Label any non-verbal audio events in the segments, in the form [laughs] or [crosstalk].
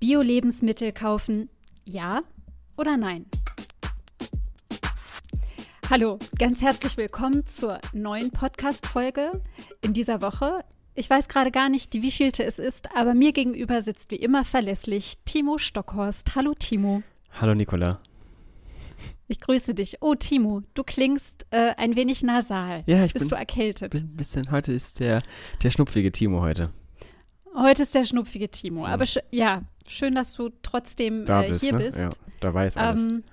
Bio-Lebensmittel kaufen, ja oder nein? Hallo, ganz herzlich willkommen zur neuen Podcast-Folge in dieser Woche. Ich weiß gerade gar nicht, wie vielte es ist, aber mir gegenüber sitzt wie immer verlässlich Timo Stockhorst. Hallo Timo. Hallo Nicola. Ich grüße dich. Oh Timo, du klingst äh, ein wenig nasal. Ja, ich Bist bin, du erkältet? bin ein bisschen, heute ist der, der schnupfige Timo heute. Heute ist der schnupfige Timo. Aber sch ja, schön, dass du trotzdem Da äh, bist, hier ne? bist. Ja, dabei ist alles. ähm,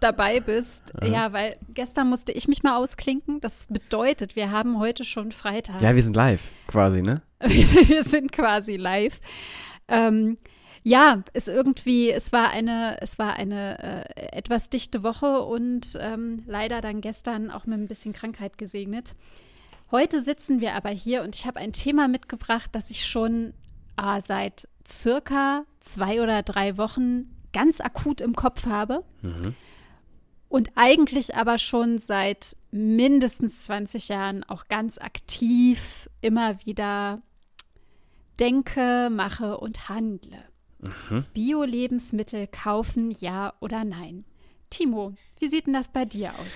dabei bist. Aha. Ja, weil gestern musste ich mich mal ausklinken. Das bedeutet, wir haben heute schon Freitag. ja, wir sind live quasi, ne? [laughs] wir, sind, quasi live. Ähm, ja, es irgendwie, es war eine, es war eine äh, etwas dichte Woche und ähm, leider dann gestern auch mit ein bisschen Krankheit gesegnet. Heute sitzen wir aber hier und ich habe ein Thema mitgebracht, das ich schon ah, seit circa zwei oder drei Wochen ganz akut im Kopf habe Mhm. und eigentlich aber schon seit mindestens 20 Jahren auch ganz aktiv immer wieder denke, mache und handle. Mhm. Bio-Lebensmittel kaufen, ja oder nein? Timo, wie sieht denn das bei dir aus?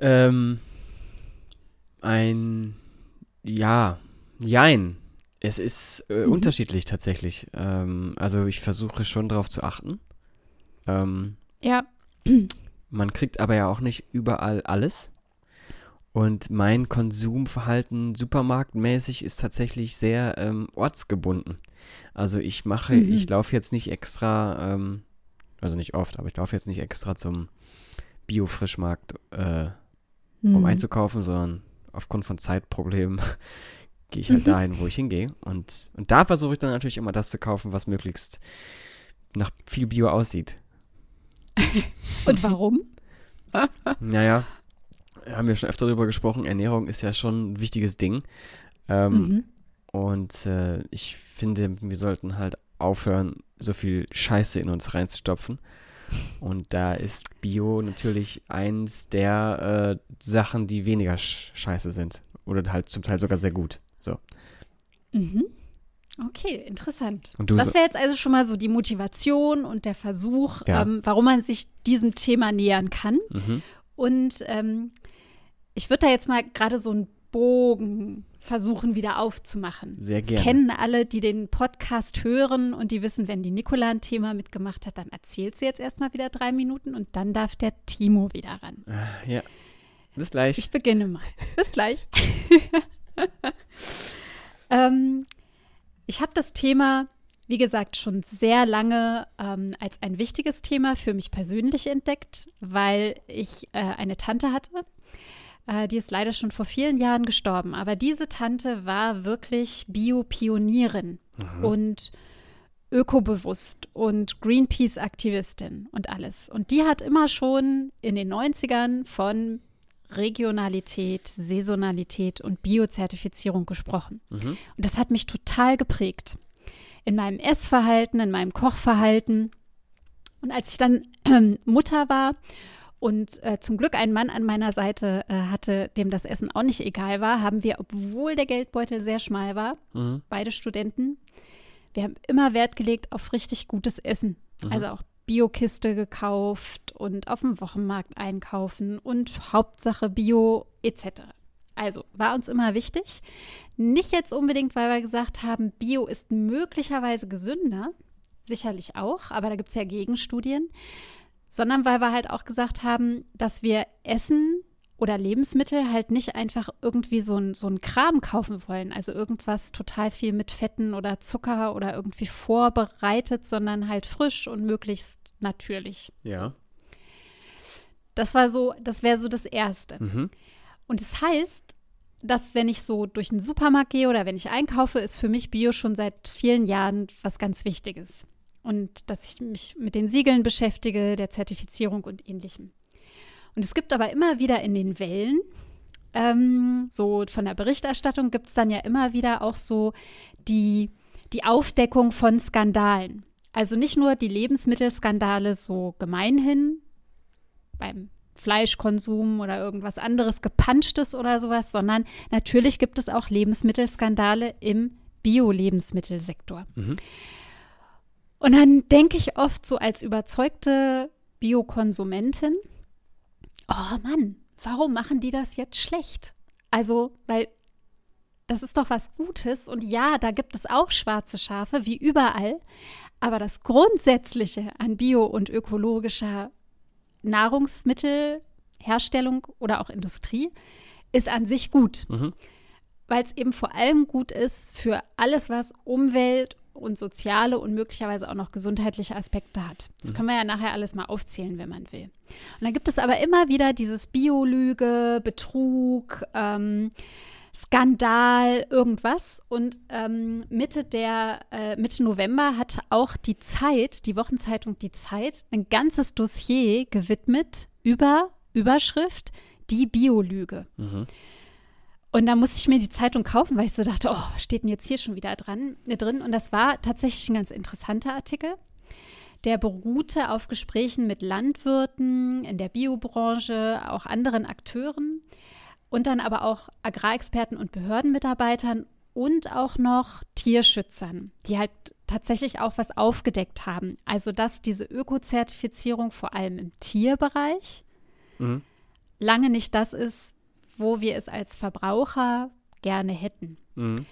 Ähm, ein, ja, jein. Es ist äh, Mhm. unterschiedlich tatsächlich. Ähm, also ich versuche schon darauf zu achten. Ähm, Ja, Man kriegt aber ja auch nicht überall alles. Und mein Konsumverhalten supermarktmäßig ist tatsächlich sehr ähm, ortsgebunden. Also ich mache, Mhm. ich laufe jetzt nicht extra, ähm, also nicht oft, aber ich laufe jetzt nicht extra zum Bio-Frischmarkt, äh, um Hm. einzukaufen, sondern aufgrund von Zeitproblemen [laughs] gehe ich halt Mhm. dahin, wo ich hingehe. Und, und da versuche ich dann natürlich immer das zu kaufen, was möglichst nach viel Bio aussieht. [laughs] Und warum? [laughs] Naja, haben wir schon öfter darüber gesprochen. Ernährung ist ja schon ein wichtiges Ding. Ähm, Mhm. Und äh, ich finde, wir sollten halt aufhören, so viel Scheiße in uns reinzustopfen. Und da ist Bio natürlich eins der äh, Sachen, die weniger sch scheiße sind. Oder halt zum Teil sogar sehr gut. So. Mhm. Okay, interessant. Das wäre jetzt also schon mal so die Motivation und der Versuch, Ja. ähm, warum man sich diesem Thema nähern kann. mhm. Und ähm, ich würde da jetzt mal gerade so einen Bogen versuchen wieder aufzumachen. Sehr Das gerne. kennen alle, die den Podcast hören und die wissen, wenn die Nicola ein Thema mitgemacht hat, dann erzählt sie jetzt erstmal wieder drei Minuten und dann darf der Timo wieder ran. Äh, ja. Bis gleich. Ich beginne mal. [laughs] Bis gleich. [laughs] ähm, ich habe das Thema, wie gesagt, schon sehr lange ähm, als ein wichtiges Thema für mich persönlich entdeckt, weil ich äh, eine Tante hatte. Äh, die ist leider schon vor vielen Jahren gestorben. Aber diese Tante war wirklich Bio-Pionierin und ökobewusst und Greenpeace-Aktivistin und alles. Und die hat immer schon in den 90ern von Regionalität, Saisonalität und Biozertifizierung gesprochen. Mhm. Und das hat mich total geprägt. In meinem Essverhalten, in meinem Kochverhalten. Und als ich dann ähm, [clears throat] Mutter war und äh, zum Glück einen Mann an meiner Seite äh, hatte, dem das Essen auch nicht egal war, haben wir, obwohl der Geldbeutel sehr schmal war, Mhm. beide Studenten, wir haben immer Wert gelegt auf richtig gutes Essen. Mhm. Also auch Biokiste gekauft und auf dem Wochenmarkt einkaufen und Hauptsache Bio etc. Also war uns immer wichtig. Nicht jetzt unbedingt, weil wir gesagt haben, Bio ist möglicherweise gesünder, sicherlich auch, aber da gibt es ja Gegenstudien, sondern weil wir halt auch gesagt haben, dass wir Essen oder Lebensmittel halt nicht einfach irgendwie so ein, so ein Kram kaufen wollen, also irgendwas total viel mit Fetten oder Zucker oder irgendwie vorbereitet, sondern halt frisch und möglichst natürlich. Ja. Das war so, das wäre so das Erste. Mhm. Und es das heißt, dass wenn ich so durch den Supermarkt gehe oder wenn ich einkaufe, ist für mich Bio schon seit vielen Jahren was ganz Wichtiges. Und dass ich mich mit den Siegeln beschäftige, der Zertifizierung und ähnlichem. Und es gibt aber immer wieder in den Wellen, ähm, so von der Berichterstattung gibt es dann ja immer wieder auch so die, die Aufdeckung von Skandalen. Also nicht nur die Lebensmittelskandale so gemeinhin beim Fleischkonsum oder irgendwas anderes gepanschtes oder sowas, sondern natürlich gibt es auch Lebensmittelskandale im Bio-Lebensmittelsektor. Mhm. Und dann denke ich oft so als überzeugte Biokonsumentin, oh Mann, warum machen die das jetzt schlecht? Also, weil das ist doch was Gutes und ja, da gibt es auch schwarze Schafe, wie überall, aber das Grundsätzliche an bio- und ökologischer Nahrungsmittelherstellung oder auch Industrie ist an sich gut, Mhm. weil es eben vor allem gut ist für alles, was Umwelt und soziale und möglicherweise auch noch gesundheitliche Aspekte hat. Das können wir ja nachher alles mal aufzählen, wenn man will. Und dann gibt es aber immer wieder dieses Biolüge, Betrug, ähm, Skandal, irgendwas. Und ähm, Mitte der äh, Mitte November hat auch die Zeit, die Wochenzeitung Die Zeit, ein ganzes Dossier gewidmet über Überschrift die Biolüge. Mhm. Und da musste ich mir die Zeitung kaufen, weil ich so dachte, oh, was steht denn jetzt hier schon wieder dran, äh, drin? Und das war tatsächlich ein ganz interessanter Artikel. Der beruhte auf Gesprächen mit Landwirten in der Biobranche, auch anderen Akteuren und dann aber auch Agrarexperten und Behördenmitarbeitern und auch noch Tierschützern, die halt tatsächlich auch was aufgedeckt haben. Also dass diese Ökozertifizierung vor allem im Tierbereich Mhm. lange nicht das ist, wo wir es als Verbraucher gerne hätten. Mhm.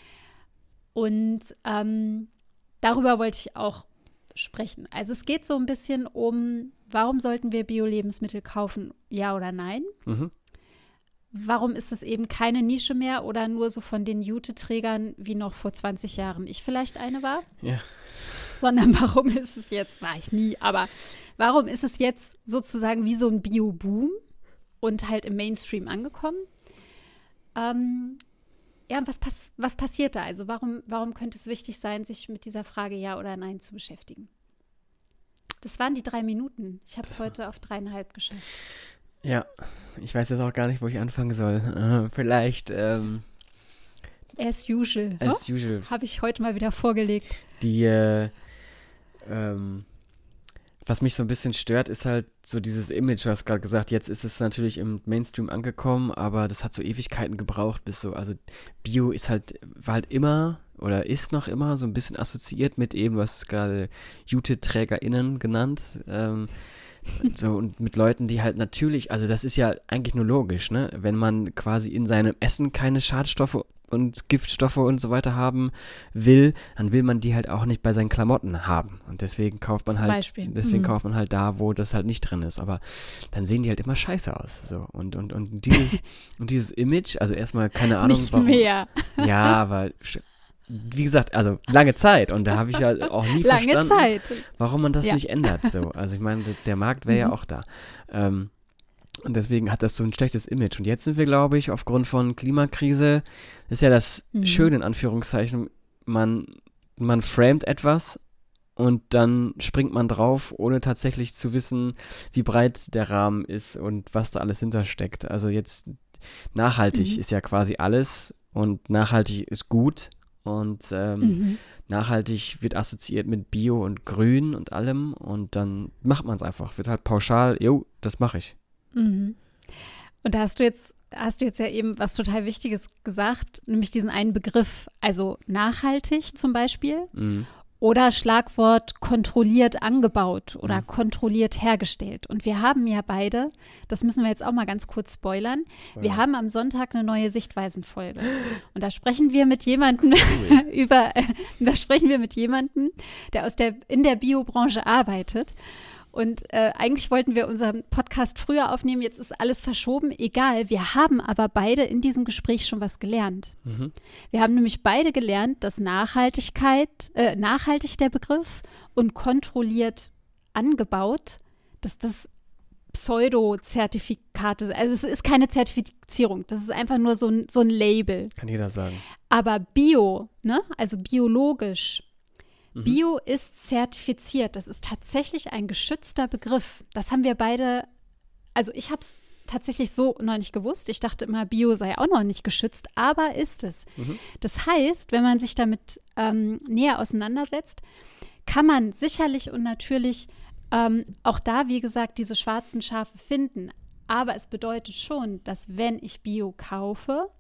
Und ähm, darüber wollte ich auch sprechen. Also es geht so ein bisschen um, warum sollten wir Bio-Lebensmittel kaufen, ja oder nein? Mhm. Warum ist es eben keine Nische mehr oder nur so von den Jute-Trägern, wie noch vor 20 Jahren ich vielleicht eine war? Ja. Sondern [laughs] warum ist es jetzt, war ich nie, aber warum ist es jetzt sozusagen wie so ein Bio-Boom und halt im Mainstream angekommen? Ähm, ja, was, pass was passiert da? Also warum, warum könnte es wichtig sein, sich mit dieser Frage Ja oder Nein zu beschäftigen? Das waren die drei Minuten. Ich habe es heute auf dreieinhalb geschafft. Ja, ich weiß jetzt auch gar nicht, wo ich anfangen soll. Äh, vielleicht, ähm, As usual. as usual, Habe ich heute mal wieder vorgelegt. die, äh, ähm, was mich so ein bisschen stört, ist halt so dieses Image, du hast gerade gesagt, jetzt ist es natürlich im Mainstream angekommen, aber das hat so Ewigkeiten gebraucht, bis so, also Bio ist halt, war halt immer oder ist noch immer so ein bisschen assoziiert mit eben, was gerade Jute-TrägerInnen genannt, ähm, so und mit Leuten, die halt natürlich, also das ist ja eigentlich nur logisch, ne? Wenn man quasi in seinem Essen keine Schadstoffe und Giftstoffe und so weiter haben will, dann will man die halt auch nicht bei seinen Klamotten haben. Und deswegen kauft man Zum halt, Beispiel. deswegen Mhm. kauft man halt da, wo das halt nicht drin ist. Aber dann sehen die halt immer scheiße aus. So. Und, und, und dieses, [laughs] und dieses Image, also erstmal keine Ahnung, Nicht warum. mehr. Ja, aber wie gesagt, also lange Zeit und da habe ich ja auch nie [laughs] Lange verstanden, Zeit. warum man das Ja. nicht ändert. So. Also ich meine, der Markt wäre ja Mhm. auch da. Ähm, und deswegen hat das so ein schlechtes Image. Und jetzt sind wir, glaube ich, aufgrund von Klimakrise, ist ja das Mhm. Schöne in Anführungszeichen, man, man framet etwas und dann springt man drauf, ohne tatsächlich zu wissen, wie breit der Rahmen ist und was da alles hintersteckt. Also jetzt nachhaltig Mhm. ist ja quasi alles und nachhaltig ist gut. Und ähm, Mhm. nachhaltig wird assoziiert mit Bio und Grün und allem und dann macht man es einfach. Wird halt pauschal, jo, das mache ich. Mhm. Und da hast du jetzt, hast du jetzt ja eben was total Wichtiges gesagt, nämlich diesen einen Begriff, also nachhaltig zum Beispiel Mhm. oder Schlagwort kontrolliert angebaut oder Mhm. kontrolliert hergestellt. Und wir haben ja beide, das müssen wir jetzt auch mal ganz kurz spoilern, wir haben am Sonntag eine neue Sichtweisenfolge. Und da sprechen wir mit jemandem [laughs] über, [laughs] da sprechen wir mit jemandem, der aus der, in der Biobranche arbeitet. Und äh, eigentlich wollten wir unseren Podcast früher aufnehmen, jetzt ist alles verschoben, egal. Wir haben aber beide in diesem Gespräch schon was gelernt. Mhm. Wir haben nämlich beide gelernt, dass Nachhaltigkeit, äh, nachhaltig der Begriff und kontrolliert angebaut, dass das Pseudo-Zertifikate sind. Also es ist keine Zertifizierung, das ist einfach nur so ein, so ein Label. Kann jeder sagen. Aber Bio, ne, also biologisch, Mhm. Bio ist zertifiziert. Das ist tatsächlich ein geschützter Begriff. Das haben wir beide, also ich habe es tatsächlich so noch nicht gewusst. Ich dachte immer, Bio sei auch noch nicht geschützt, aber ist es. Mhm. Das heißt, wenn man sich damit ähm, näher auseinandersetzt, kann man sicherlich und natürlich ähm, auch da, wie gesagt, diese schwarzen Schafe finden. Aber es bedeutet schon, dass wenn ich Bio kaufe,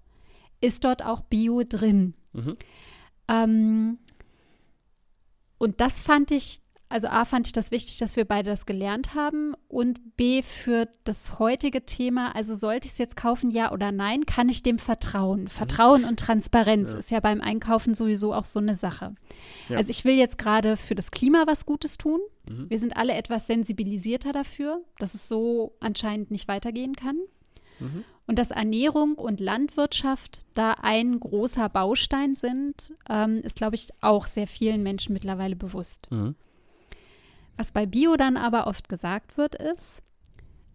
ist dort auch Bio drin. Mhm. Ähm, und das fand ich also A fand ich das wichtig, dass wir beide das gelernt haben und B für das heutige Thema, also sollte ich es jetzt kaufen, ja oder nein, kann ich dem vertrauen? Mhm. Vertrauen und Transparenz ja. ist ja beim Einkaufen sowieso auch so eine Sache. Ja. Also ich will jetzt gerade für das Klima was Gutes tun. Mhm. Wir sind alle etwas sensibilisierter dafür, dass es so anscheinend nicht weitergehen kann. Mhm. Und dass Ernährung und Landwirtschaft da ein großer Baustein sind, ähm, ist, glaube ich, auch sehr vielen Menschen mittlerweile bewusst. Mhm. Was bei Bio dann aber oft gesagt wird, ist,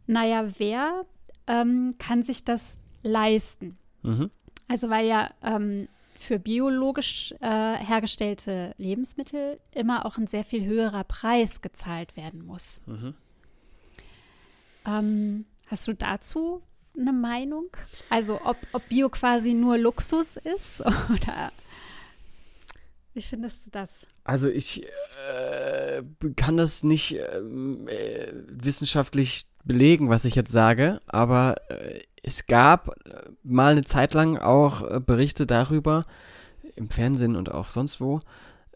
naja, wer ähm, kann sich das leisten? Mhm. Also weil ja ähm, für biologisch äh, hergestellte Lebensmittel immer auch ein sehr viel höherer Preis gezahlt werden muss. Mhm. Ähm, hast du dazu eine Meinung? Also ob, ob Bio quasi nur Luxus ist [laughs] oder wie findest du das? Also ich äh, kann das nicht ähm, äh, wissenschaftlich belegen, was ich jetzt sage, aber äh, es gab äh, mal eine Zeit lang auch äh, Berichte darüber, im Fernsehen und auch sonst wo,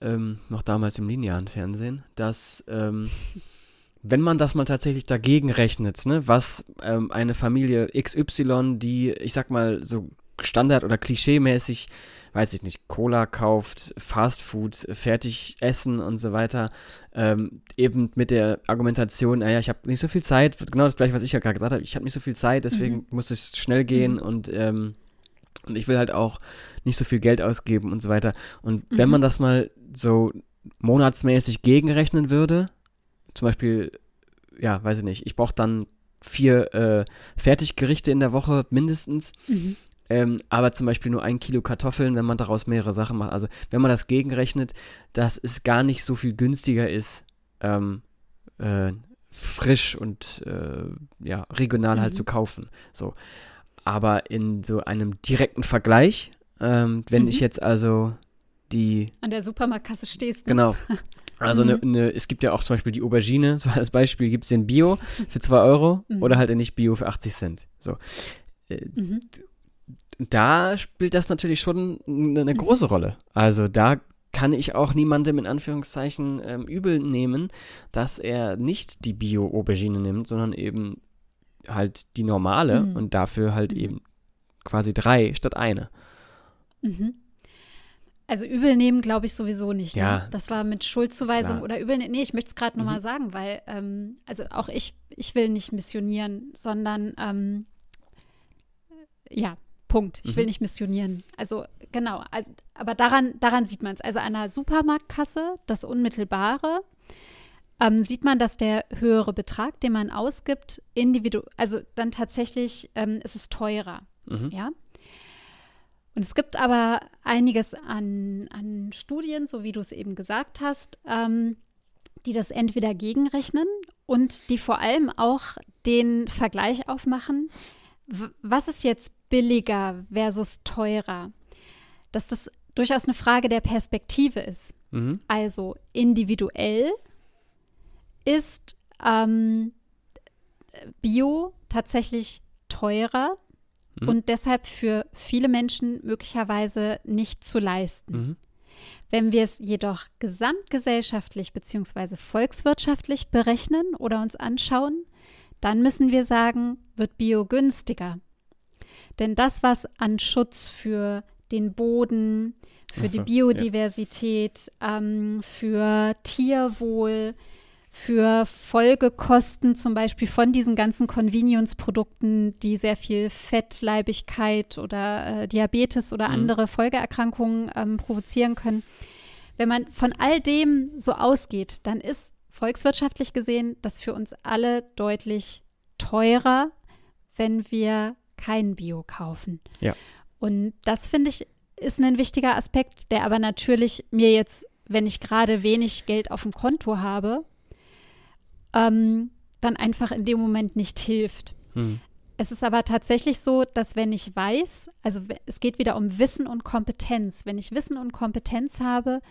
ähm, noch damals im linearen Fernsehen, dass ähm, [laughs] wenn man das mal tatsächlich dagegen rechnet, ne, was ähm, eine Familie XY, die, ich sag mal, so standard- oder klischeemäßig, weiß ich nicht, Cola kauft, Fastfood, Fertigessen und so weiter, ähm, eben mit der Argumentation, naja, ich habe nicht so viel Zeit, genau das gleiche, was ich ja gerade gesagt habe, ich habe nicht so viel Zeit, deswegen mhm. muss es schnell gehen mhm. und, ähm, und ich will halt auch nicht so viel Geld ausgeben und so weiter. Und mhm. wenn man das mal so monatsmäßig gegenrechnen würde, zum Beispiel, ja, weiß ich nicht, ich brauche dann vier äh, Fertiggerichte in der Woche mindestens. Mhm. Ähm, aber zum Beispiel nur ein Kilo Kartoffeln, wenn man daraus mehrere Sachen macht. Also wenn man das gegenrechnet, dass es gar nicht so viel günstiger ist, ähm, äh, frisch und äh, ja, regional halt mhm. halt zu kaufen. So. Aber in so einem direkten Vergleich, ähm, wenn mhm. ich jetzt also die. An der Supermarktkasse stehst. Ne? Genau. [laughs] Also mhm. ne, ne, es gibt ja auch zum Beispiel die Aubergine, [laughs] so als Beispiel gibt es den Bio für 2 Euro mhm. oder halt nicht Bio für 80 Cent. So. Äh, mhm. Da spielt das natürlich schon eine, eine große Rolle. Also da kann ich auch niemandem in Anführungszeichen ähm, übel nehmen, dass er nicht die Bio-Aubergine nimmt, sondern eben halt die normale mhm. und dafür halt mhm. eben quasi drei statt eine. Mhm. Also übel nehmen glaube ich sowieso nicht. Ne? Ja. Das war mit Schuldzuweisung klar. oder übel. Nee, ich möchte es gerade mhm. nochmal sagen, weil, ähm, also auch ich, ich will nicht missionieren, sondern ähm, ja, Punkt. Ich mhm. will nicht missionieren. Also genau, also, aber daran, daran sieht man es. Also an einer Supermarktkasse, das Unmittelbare, ähm, sieht man, dass der höhere Betrag, den man ausgibt, individuell, also dann tatsächlich ähm, ist es teurer. Mhm. Ja. Und es gibt aber einiges an, an Studien, so wie du es eben gesagt hast, ähm, die das entweder gegenrechnen und die vor allem auch den Vergleich aufmachen, was ist jetzt billiger versus teurer? Dass das durchaus eine Frage der Perspektive ist. Mhm. Also individuell ist ähm, Bio tatsächlich teurer mhm. und deshalb für viele Menschen möglicherweise nicht zu leisten. Mhm. Wenn wir es jedoch gesamtgesellschaftlich bzw. volkswirtschaftlich berechnen oder uns anschauen, dann müssen wir sagen, wird Bio günstiger. Denn das, was an Schutz für den Boden, für so, die Biodiversität, ja. ähm, für Tierwohl, für Folgekosten zum Beispiel von diesen ganzen Convenience-Produkten, die sehr viel Fettleibigkeit oder äh, Diabetes oder mhm. andere Folgeerkrankungen ähm, provozieren können. Wenn man von all dem so ausgeht, dann ist volkswirtschaftlich gesehen das für uns alle deutlich teurer, wenn wir kein Bio kaufen. Ja. Und das finde ich ist ein wichtiger Aspekt, der aber natürlich mir jetzt, wenn ich gerade wenig Geld auf dem Konto habe, ähm, dann einfach in dem Moment nicht hilft. Hm. Es ist aber tatsächlich so, dass wenn ich weiß, also es geht wieder um Wissen und Kompetenz, wenn ich Wissen und Kompetenz habe,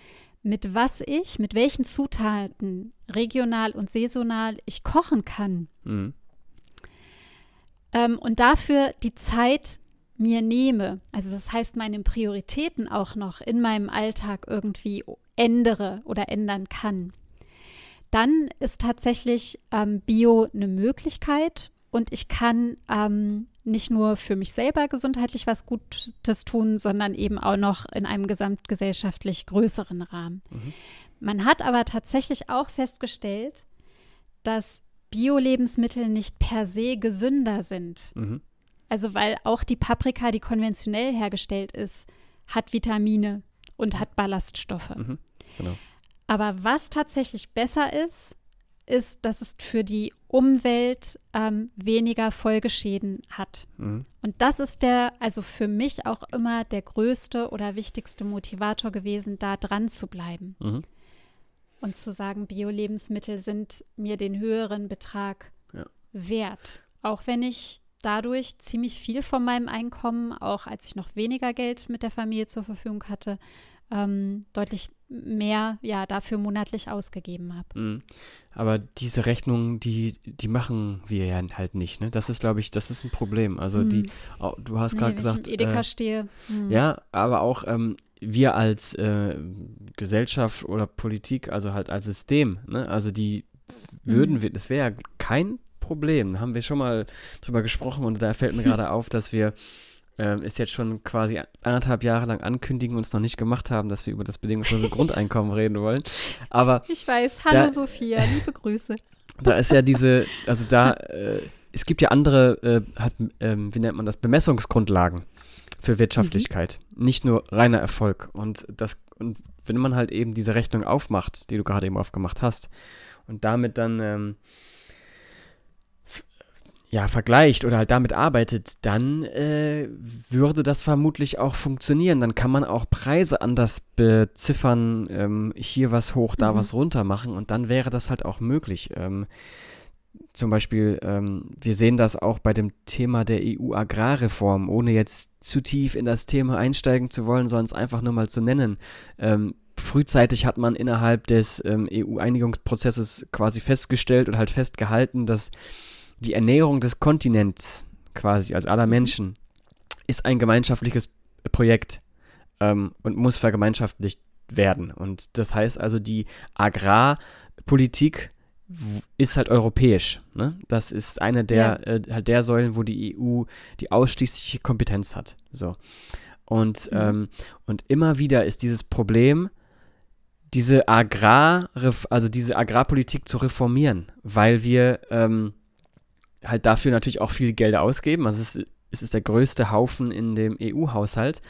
mit was ich, mit welchen Zutaten regional und saisonal ich kochen kann hm. ähm, und dafür die Zeit mir nehme, also das heißt meine Prioritäten auch noch in meinem Alltag irgendwie ändere oder ändern kann, dann ist tatsächlich ähm, Bio eine Möglichkeit und ich kann ähm, nicht nur für mich selber gesundheitlich was Gutes tun, sondern eben auch noch in einem gesamtgesellschaftlich größeren Rahmen. Mhm. Man hat aber tatsächlich auch festgestellt, dass Bio-Lebensmittel nicht per se gesünder sind. Mhm. Also weil auch die Paprika, die konventionell hergestellt ist, hat Vitamine und hat Ballaststoffe. Mhm. Genau. Aber was tatsächlich besser ist, ist, dass es für die Umwelt ähm, weniger Folgeschäden hat. Mhm. Und das ist der, also für mich auch immer der größte oder wichtigste Motivator gewesen, da dran zu bleiben. Mhm. Und zu sagen, Bio-Lebensmittel sind mir den höheren Betrag ja. wert. Auch wenn ich dadurch ziemlich viel von meinem Einkommen, auch als ich noch weniger Geld mit der Familie zur Verfügung hatte, ähm, deutlich mehr ja dafür monatlich ausgegeben habe. Mhm. Aber diese Rechnungen, die, die machen wir ja halt nicht, ne? Das ist, glaube ich, das ist ein Problem. Also mhm. die, oh, du hast gerade nee, gesagt. Ich Edeka äh, stehe. Mhm. Ja, aber auch ähm, wir als äh, Gesellschaft oder Politik, also halt als System, ne? Also die würden mhm. wir, das wäre ja kein Problem. Da haben wir schon mal drüber gesprochen und da fällt mir [laughs] gerade auf, dass wir ähm, ist jetzt schon quasi anderthalb Jahre lang ankündigen und es noch nicht gemacht haben, dass wir über das bedingungslose [laughs] Grundeinkommen reden wollen. Aber ich weiß, hallo da, Sophia, liebe Grüße. [laughs] Da ist ja diese, also da, äh, es gibt ja andere, äh, hat, ähm, wie nennt man das, Bemessungsgrundlagen für Wirtschaftlichkeit, mhm. nicht nur reiner Erfolg. Und das, und wenn man halt eben diese Rechnung aufmacht, die du gerade eben aufgemacht hast, und damit dann ähm, ja, vergleicht oder halt damit arbeitet, dann äh, würde das vermutlich auch funktionieren. Dann kann man auch Preise anders beziffern, ähm, hier was hoch, da mhm. was runter machen und dann wäre das halt auch möglich. Ähm, zum Beispiel, ähm, wir sehen das auch bei dem Thema der EU-Agrarreform, ohne jetzt zu tief in das Thema einsteigen zu wollen, sondern es einfach nur mal zu nennen. Ähm, frühzeitig hat man innerhalb des ähm, EU-Einigungsprozesses quasi festgestellt und halt festgehalten, dass die Ernährung des Kontinents quasi, also aller mhm. Menschen, ist ein gemeinschaftliches Projekt ähm, und muss vergemeinschaftlicht werden. Und das heißt also, die Agrarpolitik ist halt europäisch. Ne? Das ist eine der, ja. äh, halt der Säulen, wo die EU die ausschließliche Kompetenz hat. So. Und, mhm. ähm, und immer wieder ist dieses Problem, diese Agrar, also diese Agrarpolitik zu reformieren, weil wir ähm, halt dafür natürlich auch viel Gelder ausgeben. Also es ist, es ist der größte Haufen in dem EU-Haushalt.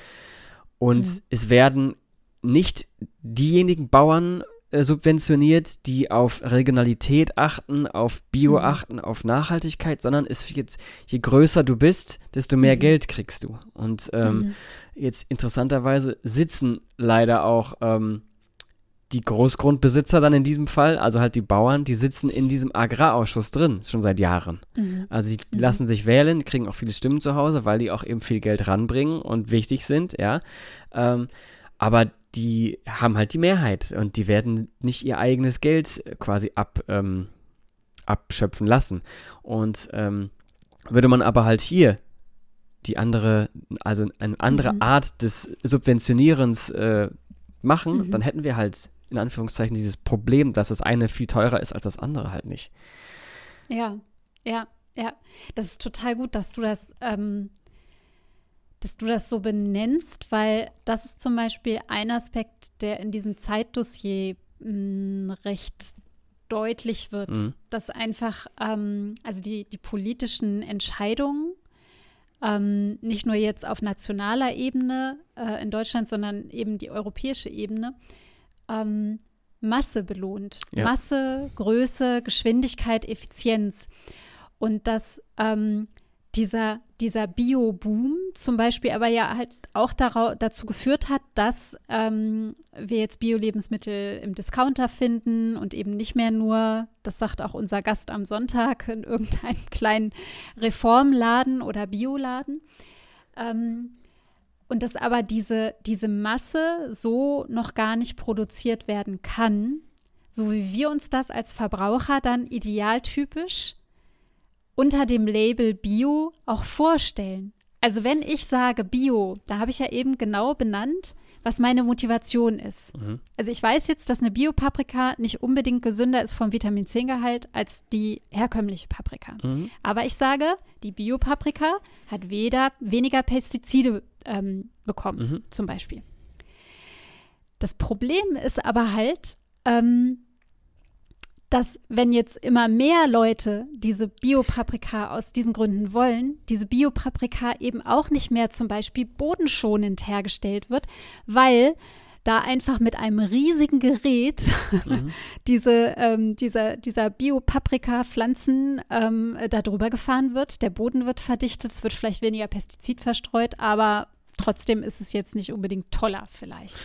Und mhm. es werden nicht diejenigen Bauern äh, subventioniert, die auf Regionalität achten, auf Bio mhm. achten, auf Nachhaltigkeit, sondern es jetzt, je größer du bist, desto mehr mhm. Geld kriegst du. Und ähm, mhm. jetzt interessanterweise sitzen leider auch ähm, die Großgrundbesitzer dann in diesem Fall, also halt die Bauern, die sitzen in diesem Agrarausschuss drin, schon seit Jahren. Mhm. Also die mhm. lassen sich wählen, kriegen auch viele Stimmen zu Hause, weil die auch eben viel Geld ranbringen und wichtig sind, ja. Ähm, aber die haben halt die Mehrheit und die werden nicht ihr eigenes Geld quasi ab, ähm, abschöpfen lassen. Und ähm, würde man aber halt hier die andere, also eine andere mhm. Art des Subventionierens äh, machen, mhm. dann hätten wir halt in Anführungszeichen dieses Problem, dass das eine viel teurer ist als das andere halt nicht. Ja, ja, ja. Das ist total gut, dass du das, ähm, dass du das so benennst, weil das ist zum Beispiel ein Aspekt, der in diesem Zeitdossier mh, hm, recht deutlich wird, mhm. dass einfach, ähm, also die, die politischen Entscheidungen ähm, nicht nur jetzt auf nationaler Ebene äh, in Deutschland, sondern eben die europäische Ebene, ähm, Masse belohnt. Ja. Masse, Größe, Geschwindigkeit, Effizienz. Und dass ähm, dieser, dieser Bio-Boom zum Beispiel aber ja halt auch dazu geführt hat, dass ähm, wir jetzt Bio-Lebensmittel im Discounter finden und eben nicht mehr nur, das sagt auch unser Gast am Sonntag, in irgendeinem [laughs] kleinen Reformladen oder Bioladen. Ähm, und dass aber diese, diese Masse so noch gar nicht produziert werden kann, so wie wir uns das als Verbraucher dann idealtypisch unter dem Label Bio auch vorstellen. Also wenn ich sage Bio, da habe ich ja eben genau benannt, was meine Motivation ist. Mhm. Also ich weiß jetzt, dass eine Biopaprika nicht unbedingt gesünder ist vom Vitamin C-Gehalt als die herkömmliche Paprika. Mhm. Aber ich sage, die Biopaprika hat weder, weniger Pestizide ähm, bekommen, Mhm. zum Beispiel. Das Problem ist aber halt, ähm, dass wenn jetzt immer mehr Leute diese Biopaprika aus diesen Gründen wollen, diese Biopaprika eben auch nicht mehr zum Beispiel bodenschonend hergestellt wird, weil da einfach mit einem riesigen Gerät Mhm. [laughs] diese, ähm, dieser, dieser Biopaprika-Pflanzen ähm, da drüber gefahren wird. Der Boden wird verdichtet, es wird vielleicht weniger Pestizid verstreut, aber trotzdem ist es jetzt nicht unbedingt toller vielleicht.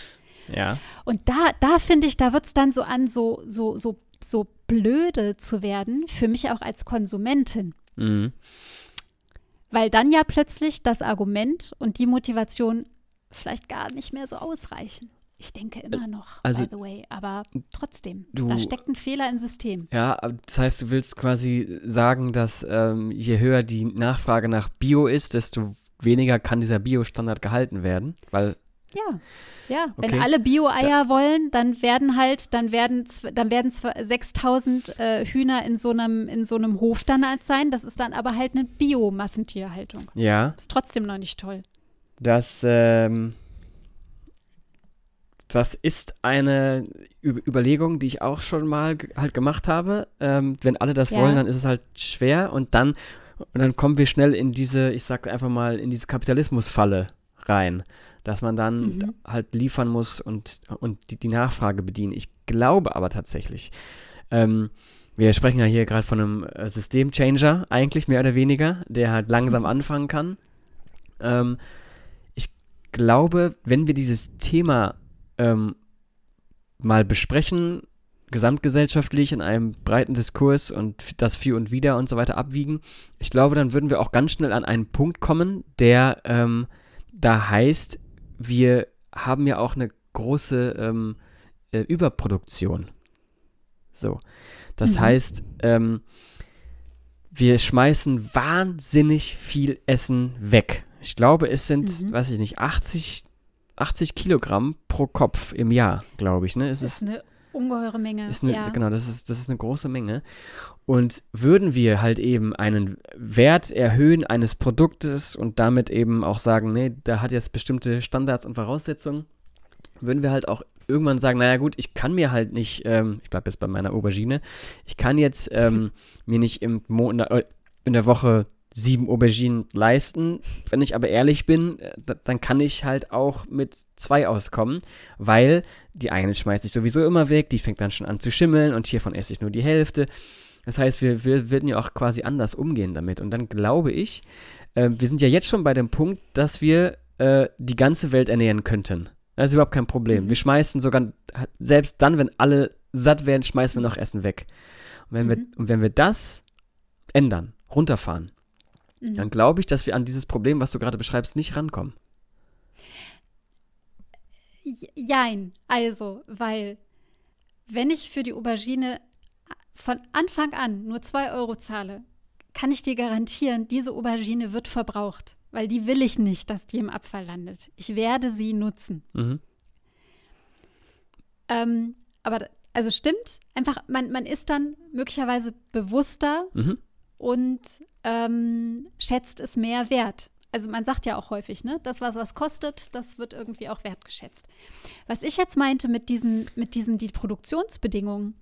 Ja. Und da, da finde ich, da wird es dann so an, so, so, so, so blöde zu werden, für mich auch als Konsumentin. Mhm. Weil dann ja plötzlich das Argument und die Motivation vielleicht gar nicht mehr so ausreichen. Ich denke immer noch, also- by the way, aber trotzdem, Du- da steckt ein Fehler im System. Ja, das heißt, du willst quasi sagen, dass ähm, je höher die Nachfrage nach Bio ist, desto weniger kann dieser Bio-Standard gehalten werden, weil Ja, ja. Okay. Wenn alle Bio-Eier wollen, dann werden halt, dann werden, dann werden zwar 6000 äh, Hühner in so einem, in so einem Hof dann halt sein. Das ist dann aber halt eine Bio-Massentierhaltung. ja, Ist trotzdem noch nicht toll. das ähm, das ist eine Überlegung, die ich auch schon mal halt gemacht habe. Ähm, wenn alle das Ja. wollen, dann ist es halt schwer und dann und dann kommen wir schnell in diese, ich sag einfach mal, in diese Kapitalismusfalle rein, dass man dann Mhm. halt liefern muss und, und die, die Nachfrage bedienen. Ich glaube aber tatsächlich, ähm, wir sprechen ja hier gerade von einem äh, Systemchanger, eigentlich mehr oder weniger, der halt langsam [laughs] anfangen kann. Ähm, ich glaube, wenn wir dieses Thema ähm, mal besprechen, gesamtgesellschaftlich in einem breiten Diskurs und das Für und Wider und so weiter abwiegen, ich glaube, dann würden wir auch ganz schnell an einen Punkt kommen, der ähm, da heißt, wir haben ja auch eine große ähm, äh, Überproduktion. So. Das Mhm. heißt, ähm, wir schmeißen wahnsinnig viel Essen weg. Ich glaube, es sind, Mhm. weiß ich nicht, 80, 80 Kilogramm pro Kopf im Jahr, glaube ich. Ne? Es Das ist ist eine ungeheure Menge. ist eine, ja. Genau, das ist, das ist eine große Menge. Und würden wir halt eben einen Wert erhöhen eines Produktes und damit eben auch sagen, nee, da hat jetzt bestimmte Standards und Voraussetzungen, würden wir halt auch irgendwann sagen, naja gut, ich kann mir halt nicht, ähm, ich bleibe jetzt bei meiner Aubergine, ich kann jetzt ähm, [laughs] mir nicht im Mo in, der, in der Woche sieben Auberginen leisten. Wenn ich aber ehrlich bin, äh, da, dann kann ich halt auch mit zwei auskommen, weil die eine schmeißt ich sowieso immer weg, die fängt dann schon an zu schimmeln und hiervon esse ich nur die Hälfte. Das heißt, wir, wir würden ja auch quasi anders umgehen damit. Und dann glaube ich, äh, wir sind ja jetzt schon bei dem Punkt, dass wir äh, die ganze Welt ernähren könnten. Das ist überhaupt kein Problem. Mhm. Wir schmeißen sogar, selbst dann, wenn alle satt werden, schmeißen wir noch Essen weg. Und wenn, wir, Mhm. und wenn wir das ändern, runterfahren, Mhm. dann glaube ich, dass wir an dieses Problem, was du gerade beschreibst, nicht rankommen. Jein, also, weil wenn ich für die Aubergine von Anfang an nur 2 Euro zahle, kann ich dir garantieren, diese Aubergine wird verbraucht, weil die will ich nicht, dass die im Abfall landet. Ich werde sie nutzen. Mhm. Ähm, aber also stimmt, einfach, man, man ist dann möglicherweise bewusster Mhm. Und ähm, schätzt es mehr wert. Also man sagt ja auch häufig, ne, das, was was kostet, das wird irgendwie auch wertgeschätzt. Was ich jetzt meinte mit diesen, mit diesen die Produktionsbedingungen.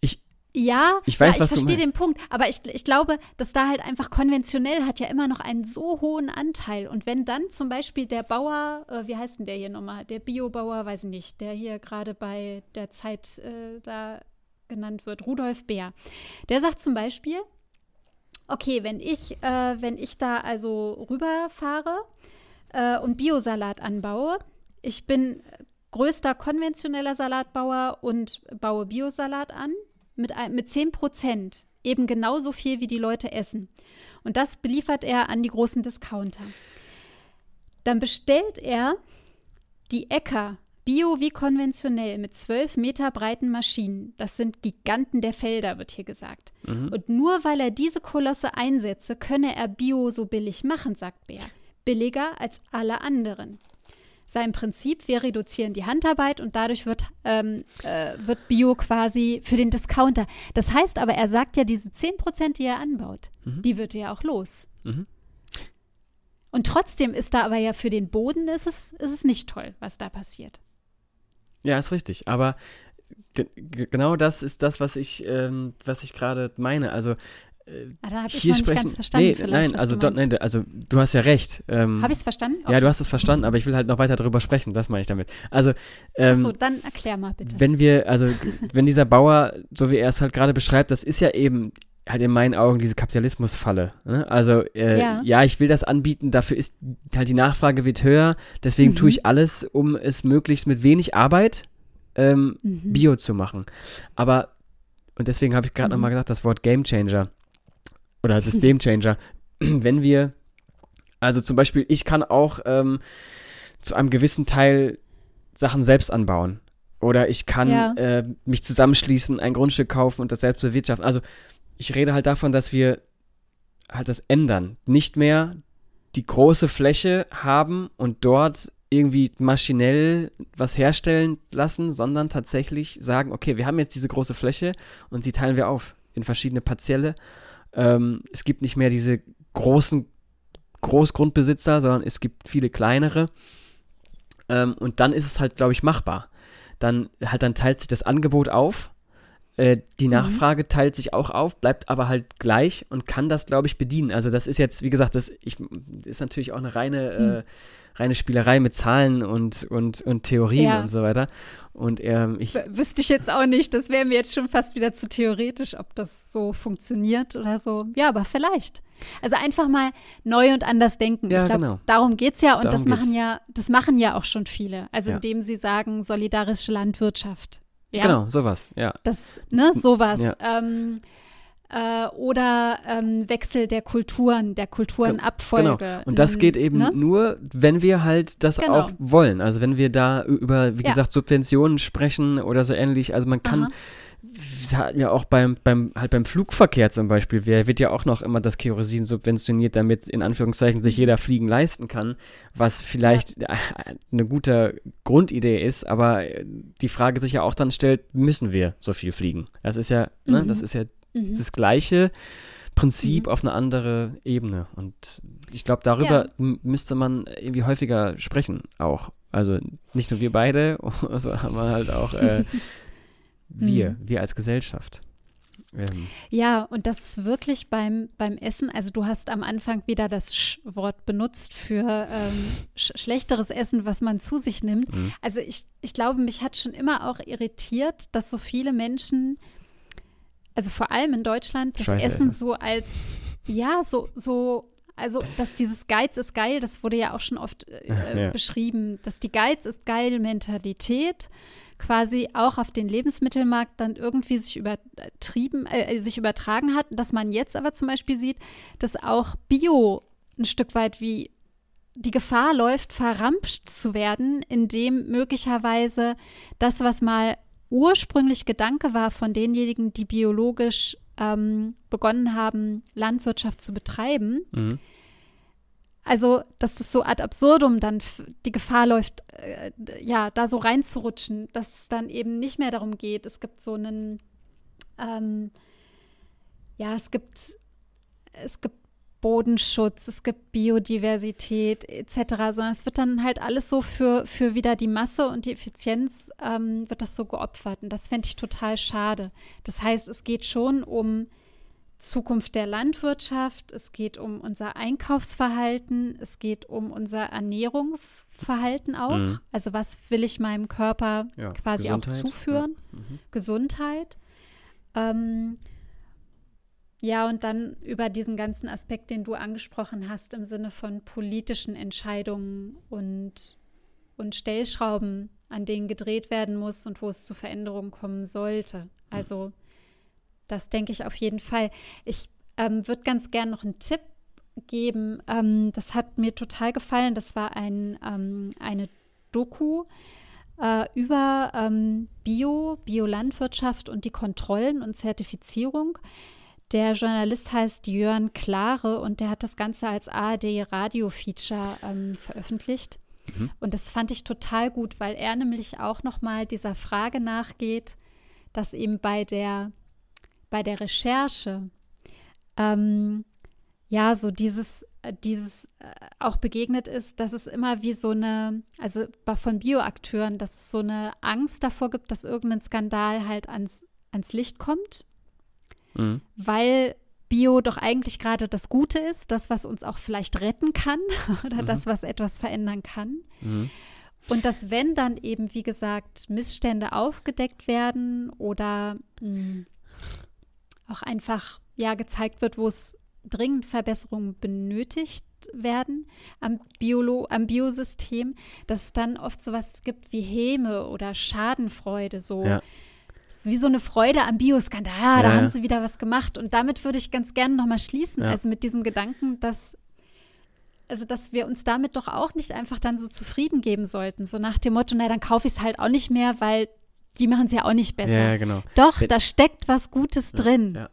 Ich- ja, ich weiß, ja, ich verstehe den Punkt, aber ich, ich glaube, dass da halt einfach konventionell hat ja immer noch einen so hohen Anteil. Und wenn dann zum Beispiel der Bauer, äh, wie heißt denn der hier nochmal, der Biobauer, weiß ich nicht, der hier gerade bei der Zeit äh, da genannt wird, Rudolf Bär, der sagt zum Beispiel, okay, wenn ich, äh, wenn ich da also rüberfahre äh, und Biosalat anbaue, ich bin größter konventioneller Salatbauer und baue Biosalat an mit, mit 10 Prozent, eben genauso viel, wie die Leute essen. Und das beliefert er an die großen Discounter. Dann bestellt er die Äcker, bio wie konventionell, mit 12 Meter breiten Maschinen. Das sind Giganten der Felder, wird hier gesagt. Mhm. Und nur weil er diese Kolosse einsetze, könne er Bio so billig machen, sagt Bär. billiger als alle anderen. Sein Prinzip, wir reduzieren die Handarbeit und dadurch wird, ähm, äh, wird Bio quasi für den Discounter. Das heißt aber, er sagt ja, diese 10%, die er anbaut, Mhm. die wird er ja auch los. Mhm. Und trotzdem ist da aber ja für den Boden ist es, ist es nicht toll, was da passiert. Ja, ist richtig. Aber ge ge- genau das ist das, was ich, ähm, was ich gerade meine. Also äh, Ah, hier sprechen. ganz verstanden. nee, nein, also, du nein, also du hast ja recht. Ähm, Habe ich es verstanden? Ja, du hast es verstanden, aber ich will halt noch weiter darüber sprechen. Das meine ich damit. Also ähm, Achso, dann erklär mal bitte. wenn wir, also wenn dieser Bauer, so wie er es halt gerade beschreibt, das ist ja eben halt in meinen Augen diese Kapitalismusfalle. Ne? Also äh, Ja. ja. ich will das anbieten, dafür ist halt die Nachfrage wird höher, deswegen Mhm. tue ich alles, um es möglichst mit wenig Arbeit ähm, Mhm. Bio zu machen. Aber, und deswegen habe ich gerade Mhm. nochmal gesagt, das Wort Game Changer oder [laughs] System Changer, [clears throat] wenn wir, also zum Beispiel, ich kann auch ähm, zu einem gewissen Teil Sachen selbst anbauen. Oder ich kann Ja. äh, mich zusammenschließen, ein Grundstück kaufen und das selbst bewirtschaften. Also ich rede halt davon, dass wir halt das ändern. Nicht mehr die große Fläche haben und dort irgendwie maschinell was herstellen lassen, sondern tatsächlich sagen, okay, wir haben jetzt diese große Fläche und die teilen wir auf in verschiedene Partielle. Ähm, es gibt nicht mehr diese großen Großgrundbesitzer, sondern es gibt viele kleinere. Ähm, und dann ist es halt, glaube ich, machbar. Dann halt, dann teilt sich das Angebot auf. Äh, die Mhm. Nachfrage teilt sich auch auf, bleibt aber halt gleich und kann das, glaube ich, bedienen. Also das ist jetzt, wie gesagt, das ich, ist natürlich auch eine reine, Hm. äh, reine Spielerei mit Zahlen und, und, und Theorien Ja. und so weiter. Und ähm, ich, W- Wüsste ich jetzt auch nicht. Das wäre mir jetzt schon fast wieder zu theoretisch, ob das so funktioniert oder so. Ja, aber vielleicht. Also einfach mal neu und anders denken. Ja, ich glaube, genau. darum geht es ja und Darum das machen geht's. ja, das machen ja auch schon viele. Also Ja. indem sie sagen, solidarische Landwirtschaft. Ja, Genau, sowas, ja. Das, ne, sowas. Ja. Ähm, äh, oder ähm, Wechsel der Kulturen, der Kulturenabfolge. Genau. Und das geht eben Ne? nur, wenn wir halt das Genau. auch wollen. Also wenn wir da über, wie Ja. gesagt, Subventionen sprechen oder so ähnlich. Also man kann, Aha. Hatten wir auch beim, beim, halt beim Flugverkehr zum Beispiel, wer wird ja auch noch immer das Kerosin subventioniert, damit in Anführungszeichen sich jeder Fliegen leisten kann, was vielleicht eine gute Grundidee ist, aber die Frage sich ja auch dann stellt, müssen wir so viel fliegen? Das ist ja, ne, Mhm. das ist ja Mhm. das gleiche Prinzip Mhm. auf eine andere Ebene. Und ich glaube, darüber m- müsste man irgendwie häufiger sprechen auch. Also nicht nur wir beide, [laughs] sondern halt auch äh, [laughs] wir, Mhm. wir als Gesellschaft. Ähm, Ja, und das ist wirklich beim, beim Essen, also du hast am Anfang wieder das Sch-Wort benutzt für ähm, sch schlechteres Essen, was man zu sich nimmt. Mhm. Also ich, ich glaube, mich hat schon immer auch irritiert, dass so viele Menschen, also vor allem in Deutschland, das Scheiße Essen essen. so als, ja, so, so, also dass dieses Geiz ist geil, das wurde ja auch schon oft äh, Ja. beschrieben, dass die Geiz ist geil Mentalität quasi auch auf den Lebensmittelmarkt dann irgendwie sich übertrieben, äh, sich übertragen hat, dass man jetzt aber zum Beispiel sieht, dass auch Bio ein Stück weit wie die Gefahr läuft, verramscht zu werden, indem möglicherweise das, was mal ursprünglich Gedanke war von denjenigen, die biologisch ähm, begonnen haben, Landwirtschaft zu betreiben, mhm. also, dass das so ad absurdum dann die Gefahr läuft, äh, ja, da so reinzurutschen, dass es dann eben nicht mehr darum geht. Es gibt so einen, ähm, ja, es gibt, es gibt Bodenschutz, es gibt Biodiversität etc., sondern es wird dann halt alles so für, für wieder die Masse und die Effizienz ähm, wird das so geopfert. Und das fände ich total schade. Das heißt, es geht schon um Zukunft der Landwirtschaft, es geht um unser Einkaufsverhalten, es geht um unser Ernährungsverhalten auch. Mhm. Also was will ich meinem Körper Ja, quasi Gesundheit, auch zuführen? Ja. Mhm. Gesundheit. Ähm, ja, und dann über diesen ganzen Aspekt, den du angesprochen hast, im Sinne von politischen Entscheidungen und, und Stellschrauben, an denen gedreht werden muss und wo es zu Veränderungen kommen sollte. Also das denke ich auf jeden Fall. Ich ähm, würde ganz gern noch einen Tipp geben. Ähm, das hat mir total gefallen. Das war ein, ähm, eine Doku äh, über ähm, Bio, Biolandwirtschaft und die Kontrollen und Zertifizierung. Der Journalist heißt Jörn Klare und der hat das Ganze als ARD-Radio-Feature ähm, veröffentlicht. Mhm. Und das fand ich total gut, weil er nämlich auch nochmal dieser Frage nachgeht, dass ihm bei der, bei der Recherche ähm, ja so dieses, äh, dieses äh, auch begegnet ist, dass es immer wie so eine, also von Bioakteuren, dass es so eine Angst davor gibt, dass irgendein Skandal halt ans, ans Licht kommt Mhm. weil Bio doch eigentlich gerade das Gute ist, das, was uns auch vielleicht retten kann [laughs] oder Mhm. das, was etwas verändern kann. Mhm. Und dass, wenn dann eben, wie gesagt, Missstände aufgedeckt werden oder mh, auch einfach ja gezeigt wird, wo es dringend Verbesserungen benötigt werden am, Biolo am Biosystem, dass es dann oft sowas gibt wie Häme oder Schadenfreude, so Ja. Ist wie so eine Freude am Bioskandal. Ah, da Ja, haben ja. sie wieder was gemacht. Und damit würde ich ganz gerne nochmal schließen. Ja. Also mit diesem Gedanken, dass, also dass wir uns damit doch auch nicht einfach dann so zufrieden geben sollten. So nach dem Motto, na, dann kaufe ich es halt auch nicht mehr, weil die machen es ja auch nicht besser. Ja, ja, genau. Doch, Wenn- da steckt was Gutes drin. Ja,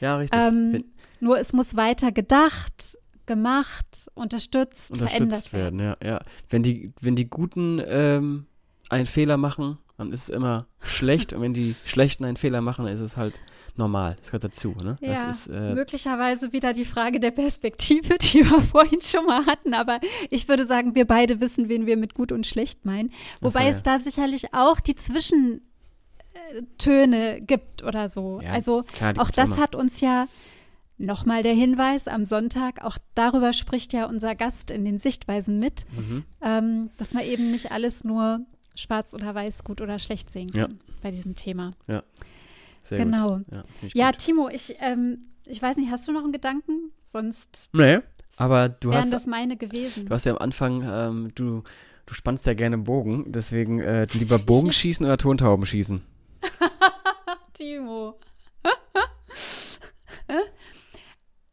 ja richtig. Ähm, Wenn- Nur es muss weiter gedacht, gemacht, unterstützt, verändert unterstützt werden, ja, ja. Wenn die, wenn die Guten ähm, einen Fehler machen, dann ist es immer schlecht und wenn die [laughs] Schlechten einen Fehler machen, ist es halt normal. Das gehört dazu, ne? Ja, ist, äh, möglicherweise wieder die Frage der Perspektive, [laughs] die wir vorhin schon mal hatten. Aber ich würde sagen, wir beide wissen, wen wir mit gut und schlecht meinen. Wobei ja. es da sicherlich auch die Zwischentöne gibt oder so. Ja, also klar, auch das immer. hat uns ja nochmal der Hinweis am Sonntag, auch darüber spricht ja unser Gast in den Sichtweisen mit, mhm. ähm, dass man eben nicht alles nur schwarz oder weiß, gut oder schlecht sehen Ja. kann bei diesem Thema. Sehr genau. Gut. Ja, ich Ja. Timo, ich, ähm, ich weiß nicht, hast du noch einen Gedanken? Sonst Nee, aber du wären hast, das meine gewesen. du hast ja am Anfang, ähm, du, du spannst ja gerne Bogen, deswegen äh, lieber Bogenschießen [laughs] oder Tontaubenschießen? [laughs] Timo. [laughs]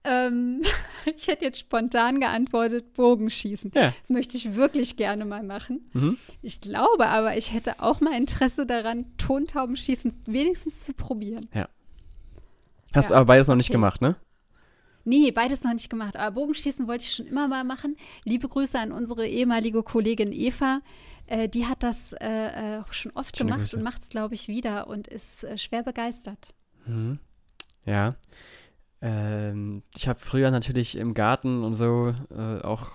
ähm, [laughs] ich hätte jetzt spontan geantwortet, Bogenschießen. Ja. Das möchte ich wirklich gerne mal machen. Mhm. Ich glaube aber, ich hätte auch mal Interesse daran, Tontaubenschießen wenigstens zu probieren. Hast Ja, aber beides noch nicht okay. gemacht, ne? Nee, beides noch nicht gemacht. Aber Bogenschießen wollte ich schon immer mal machen. Liebe Grüße an unsere ehemalige Kollegin Eva. Äh, die hat das äh, äh, schon oft Schöne gemacht Grüße. und macht es, glaube ich, wieder und ist äh, schwer begeistert. Mhm. Ja. Ähm, ich habe früher natürlich im Garten und so äh, auch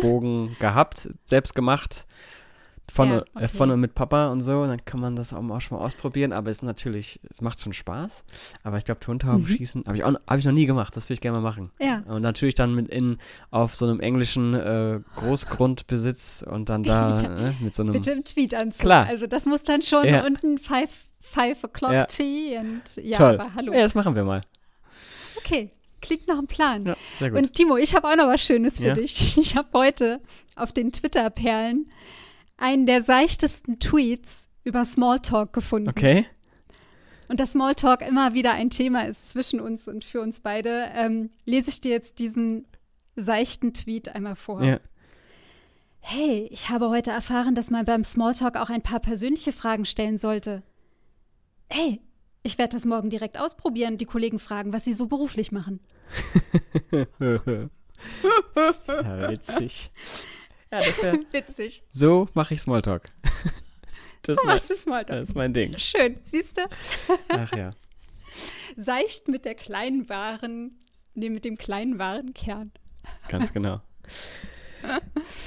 Bogen [laughs] gehabt, selbst gemacht. Von, Ja, äh, okay. von und mit Papa und so. Und dann kann man das auch mal, schon mal ausprobieren. Aber es ist natürlich, es macht schon Spaß. Aber ich glaube, Tontauben Mhm. schießen habe ich, auch- hab ich noch nie gemacht. Das würde ich gerne mal machen. Ja. Und natürlich dann mit in auf so einem englischen äh, Großgrundbesitz und dann da [laughs] Ja. ne, mit so einem. Bitte im Tweetanzug. Klar. Also das muss dann schon Ja. unten five, five o'clock tea und ja, Toll. aber hallo. Ja, das machen wir mal. Okay, klingt nach einem Plan. Ja, sehr gut. Und Timo, ich habe auch noch was Schönes für Ja. dich. [laughs] Ich habe heute auf den Twitter-Perlen einen der seichtesten Tweets über Smalltalk gefunden. okay. Und dass Smalltalk immer wieder ein Thema ist zwischen uns und für uns beide, ähm, lese ich dir jetzt diesen seichten Tweet einmal vor. Ja. Hey, ich habe heute erfahren, dass man beim Smalltalk auch ein paar persönliche Fragen stellen sollte. Hey, ich werde das morgen direkt ausprobieren, die Kollegen fragen, was sie so beruflich machen. ja, witzig. Ja, das wär, [laughs] Witzig. so mache ich Smalltalk. [laughs] Das, ist mein, Was ist Smalltalk? das ist mein Ding. Schön, siehst du? Ach ja. Seicht mit der kleinen Waren, nee, mit dem kleinen Warenkern. Ganz genau.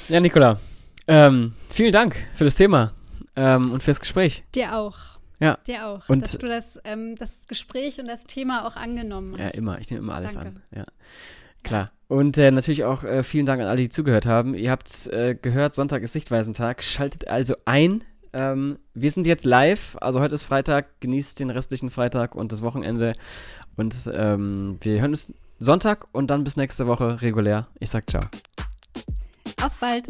Ja, Nicola, ähm, vielen Dank für das Thema ähm, und fürs Gespräch. Dir auch. Ja. Dir auch. Und- dass du das, ähm, das Gespräch und das Thema auch angenommen hast. Ja, immer. Ich nehme immer alles Danke. an. Ja. Klar. Und äh, natürlich auch äh, vielen Dank an alle, die zugehört haben. Ihr habt äh, gehört, Sonntag ist Sichtweisentag. Schaltet also ein. Ähm, wir sind jetzt live. Also heute ist Freitag. Genießt den restlichen Freitag und das Wochenende. Und ähm, wir hören uns Sonntag und dann bis nächste Woche regulär. Ich sag ciao. Auf bald.